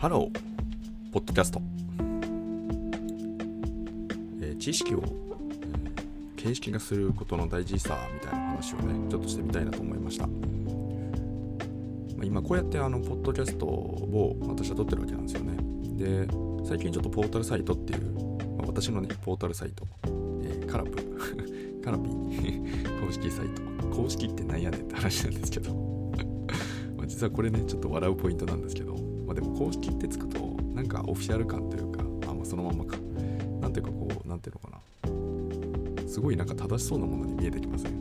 ハロー、ポッドキャスト。えー知識を、えー形式化することの大事さみたいな話をね、ちょっとしてみたいなと思いました。まあ今こうやってあの、ポッドキャストを私は撮ってるわけなんですよね。で、最近ちょっとポータルサイトっていう、まあ私のね、ポータルサイト、えーカラプ、カラピー 公式サイト。公式ってなんやねんって話なんですけど。実はこれね、ちょっと笑うポイントなんですけど、まあ、でも公式ってつくと、なんかオフィシャル感というか、あ、まあそのまんまか。なんていうかこう、なんていうのかな。すごいなんか正しそうなものに見えてきません？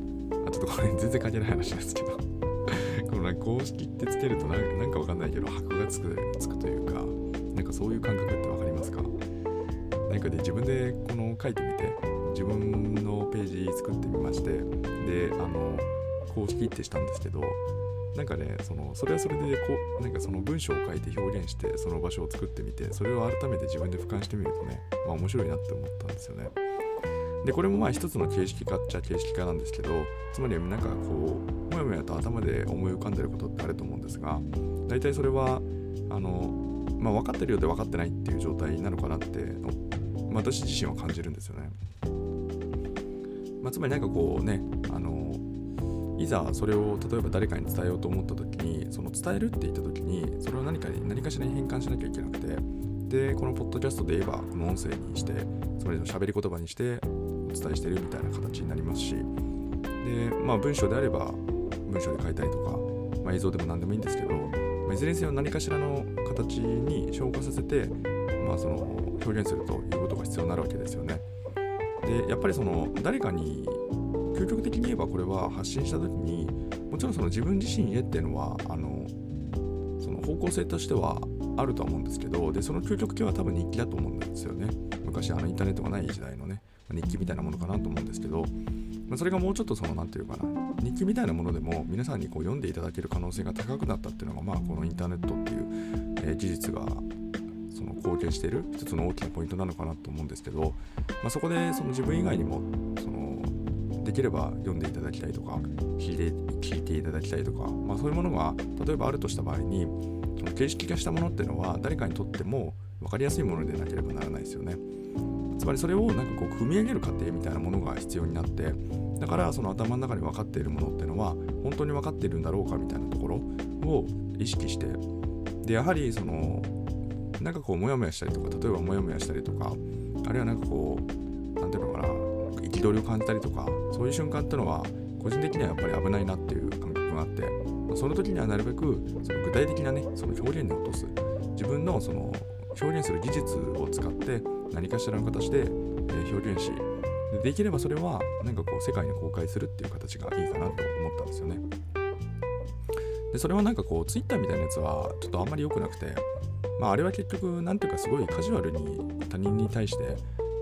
あ、ちょっとこれ 全然関係ない話ですけど。このなんか公式ってつけるとなんなんかわかんないけど、箔がつくつくというか、なんかそういう感覚ってわかりますか？なんかで自分でこの書いてみて、自分のページ作ってみまして、で、あの、公式ってしたんですけど、なんかね、そのそれはそれでこう、なんかその文章を書いて表現して、その場所を作ってみて、それを改めて自分で俯瞰してみるとね、まあ面白いなって思ったんですよね。で、これもまあ一つの形式化っちゃ形式化なんですけど、つまりなんかこう、もやもやと頭で思い浮かんでることってあると思うんですが、大体それは、あの、まあ分かってるようで分かってないっていう状態なのかなって、私自身は感じるんですよね。まあ、つまりなんかこうね、あの、いざそれを例えば誰かに伝えようと思った時にその伝えるって言った時にそれを何かに何かしらに変換しなきゃいけなくてでこのポッドキャストで言えばこの音声にしてつまり喋り言葉にしてお伝えしてるみたいな形になりますしでまあ文章であれば文章で書いたりとか、まあ、映像でも何でもいいんですけど、まあ、いずれにせよ何かしらの形に消化させて、まあ、その表現するということが必要になるわけですよね。でやっぱりその誰かに究極的に言えばこれは発信した時にもちろんその自分自身へっていうのはあのその方向性としてはあるとは思うんですけどでその究極系は多分日記だと思うんですよね昔あのインターネットがない時代のね日記みたいなものかなと思うんですけど、まあ、それがもうちょっとその何て言うかな日記みたいなものでも皆さんにこう読んでいただける可能性が高くなったっていうのがまあこのインターネットっていう、えー事実がその貢献している一つの大きなポイントなのかなと思うんですけど、まあ、そこでその自分以外にもそのできれば読んでいただきたいとか聞いて聞いていただきたいとか、まあ、そういうものが例えばあるとした場合にその形式化したものっていうのは誰かにとっても分かりやすいものでなければならないですよね。つまりそれをなんかこう組み上げる過程みたいなものが必要になってだからその頭の中に分かっているものっていうのは本当に分かっているんだろうかみたいなところを意識してでやはりそのなんかこうモヤモヤしたりとか例えばモヤモヤしたりとかあるいはなんかこうなんていうのかな憤りを感じたりとかそういう瞬間っていうのは個人的にはやっぱり危ないなっていう感覚があってその時にはなるべくその具体的なねその表現に落とす。自分のその表現する技術を使って何かしらの形で表現しでできればそれはなんかこう世界に公開するっていう形がいいかなと思ったんですよね。でそれはなんかこう Twitter みたいなやつはちょっとあんまり良くなくてまああれは結局なんていうかすごいカジュアルに他人に対して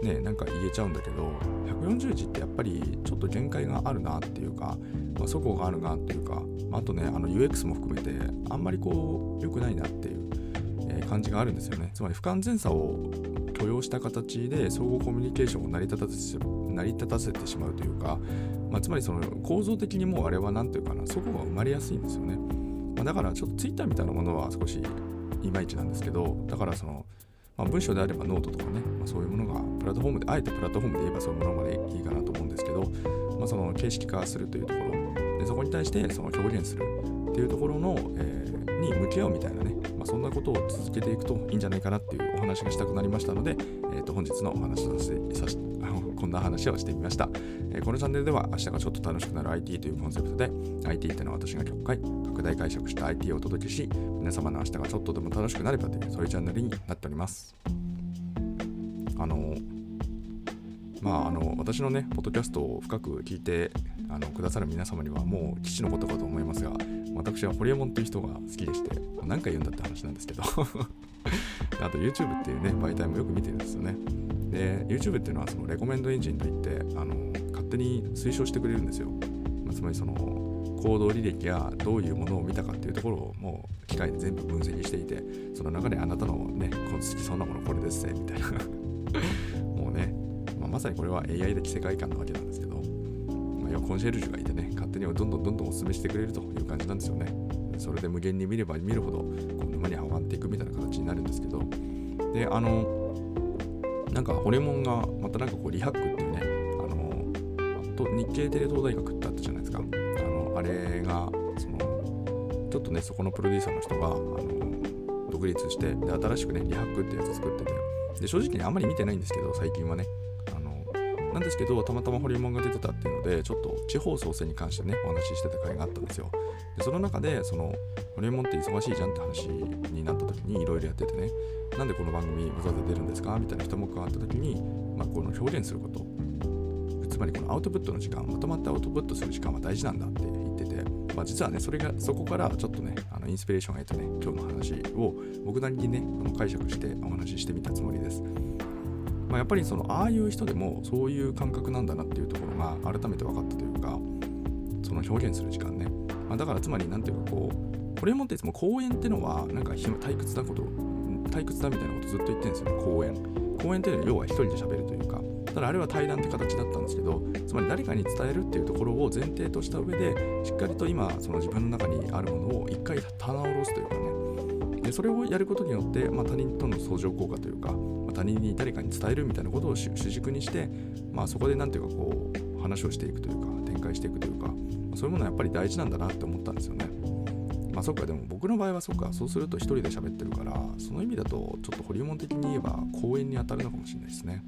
ねなんか言えちゃうんだけど140字ってやっぱりちょっと限界があるなっていうか、まあ、そこがあるなっていうか、まああとねあの UX も含めてあんまりこう良くないなっていう、えー感じがあるんですよね。つまり不完全さを許容した形で相互コミュニケーションを成り立たせ成り立たせてしまうというか、まあ、つまりその構造的にもうあれは何ていうかなそこが生まれやすいんですよね、まあ、だからちょっと Twitter みたいなものは少しいまいちなんですけどだからその、まあ、文章であればノートとかね、まあ、そういうものがプラットフォームであえてプラットフォームで言えばそういうものまでいいかなと思うんですけど、まあ、その形式化するというところでそこに対してその表現するっていうところの、えーに向き合うみたいなね、まあ、そんなことを続けていくといいんじゃないかなっていうお話がしたくなりましたので、えー、と本日のお話をさせさしこんな話をしてみました、えこのチャンネルでは明日がちょっと楽しくなる IT というコンセプトで IT っていうのは私が極快拡大解釈した IT をお届けし皆様の明日がちょっとでも楽しくなればというそういうチャンネルになっております。あのまあ、あの私のね、ポッドキャストを深く聞いてあのくださる皆様にはもう父のことかと思いますが、私はホリエモンという人が好きでして、何回言うんだって話なんですけど、あと YouTube っていうね、媒体もよく見てるんですよね。で、YouTube っていうのはそのレコメンドエンジンといって、あの勝手に推奨してくれるんですよ。まあつまりその行動履歴やどういうものを見たかっていうところをもう機械で全部分析していて、その中であなたのね、この好きそうなものこれですね、みたいな。もうね、まあ、まさにこれは AI 的世界観なわけなんですけど、まあ、要はコンシェルジュがいてね、勝手にどんどんどんどんお勧めしてくれるという感じなんですよね。それで無限に見れば見るほどこう沼にはまっていくみたいな形になるんですけどであのなんかホリエモンがまたなんかこうリハックっていうねあのと日系テレ東大学ってあったじゃないですか。あのあれがそのちょっとねそこのプロデューサーの人があの独立してで新しくねリハックってやつ作ってて。で正直ねあんまり見てないんですけど最近はね。なんですけどたまたまホリエモンが出てたっていうのでちょっと地方創生に関してねお話ししてた回があったんですよ。でその中でそのホリエモンって忙しいじゃんって話になった時にいろいろやっててねなんでこの番組わざわざ出るんですか？みたいな人も加わった時に、まあ、この表現すること。つまりこのアウトプットの時間まとまってアウトプットする時間は大事なんだって言ってて、まあ、実はねそれがそこからちょっとねあのインスピレーションを得てね今日の話を僕なりにね解釈してお話ししてみたつもりです。まあ、やっぱりそのああいう人でもそういう感覚なんだなっていうところが改めて分かったというかその表現する時間ね、まあ、だからつまり何ていうかこうこれもっていつも公演ってのはなんか退屈なこと退屈だみたいなことずっと言ってるんですよ公演。公演っていうのは要は一人で喋るというかただあれは対談って形だったんですけどつまり誰かに伝えるっていうところを前提とした上でしっかりと今その自分の中にあるものを一回棚卸すというかね。でそれをやることによって、まあ、他人との相乗効果というかま他人に誰かに伝えるみたいなことを主軸にして、まあ、そこで何ていうかこう話をしていくというか展開していくというかまそういうものはやっぱり大事なんだなって思ったんですよね。まあそっかでも僕の場合はそっかそうすると一人で喋ってるからその意味だとちょっとホリエモン的に言えば公演に当たるのかもしれないですね。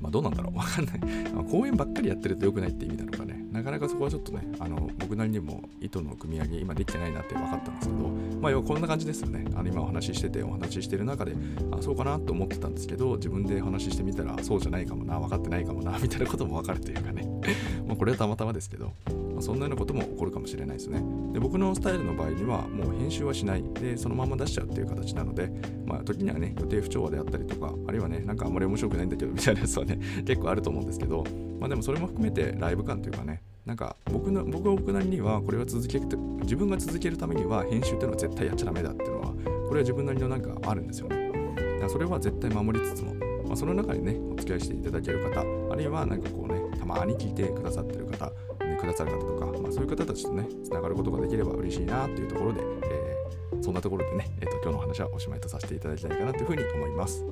まあどうなんだろうわかんない。公演ばっかりやってると良くないって意味なのかね。なかなかそこはちょっとね、あの僕なりにも糸の組み上げ、今できてないなって分かったんですけど、まあ要はこんな感じですよね。あの今お話ししてて、お話ししてる中で、あ、そうかなと思ってたんですけど、自分で話ししてみたら、そうじゃないかもな、分かってないかもな、みたいなことも分かるというかね。まあこれはたまたまですけど、まあ、そんなようなことも起こるかもしれないですね。で、僕のスタイルの場合には、もう編集はしない。で、そのまま出しちゃうっていう形なので、まあ時にはね、予定不調和であったりとか、あるいはね、なんかあんまり面白くないんだけど、みたいなやつはね、結構あると思うんですけど、まあでもそれも含めてライブ感というかね、なんか僕の僕は僕なりにはこれは続けて自分が続けるためには編集っていうのは絶対やっちゃダメだっていうのはこれは自分なりのなんかあるんですよね。だからそれは絶対守りつつも、まあ、その中にねお付き合いしていただける方あるいはなんかこうねたまに聞いてくださってる方、くださる方とか、まあ、そういう方たちとねつながることができれば嬉しいなっていうところで、えー、そんなところでね、えーと、今日の話はおしまいとさせていただきたいかなというふうに思います。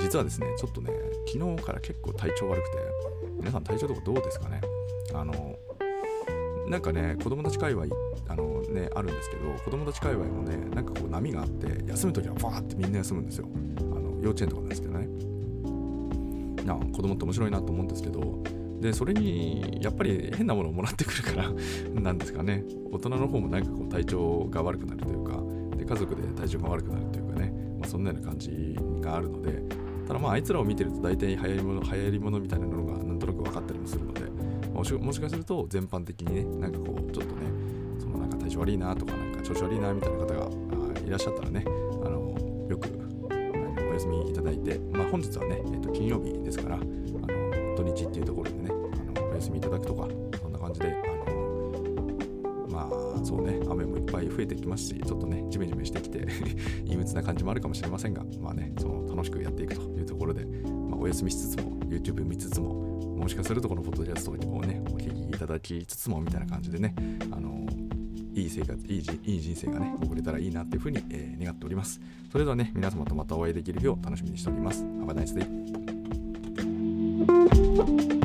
実はですねちょっとね昨日から結構体調悪くて皆さん体調とかどうですかね？あのなんかね子供たち界隈あのねあるんですけど子供たち界隈もねなんかこう波があって休む時はバーってみんな休むんですよ。あの幼稚園とかなんですけどね。な子供って面白いなと思うんですけどでそれにやっぱり変なものをもらってくるから なんですかね。大人の方もなんかこう体調が悪くなるというかで家族で体調が悪くなるというかね、まあ、そんなような感じがあるのでただまああいつらを見てると大体流行り物流行り物みたいなのがなんとなく分かったりもするのでもしもしかすると全般的にねなんかこうちょっとねそのなんか体調悪いなとかなんか調子悪いなみたいな方がいらっしゃったらねあのよくお休みいただいて、まあ、本日はね、えー、と金曜日ですから日っていうところでねあのお休みいただくとかそんな感じであのまあそうね雨もいっぱい増えてきますしちょっとねジメジメしてきて 陰鬱な感じもあるかもしれませんがまあねその楽しくやっていくというところで、まあ、お休みしつつも YouTube 見つつももしかするとこのポッドキャストをね、お聞きいただきつつもみたいな感じでね、あのいい生活いい、いい人生がね、送れたらいいなっていうふうに、えー、願っております。それではね、皆様とまたお会いできる日を楽しみにしております。Have a nice day. Música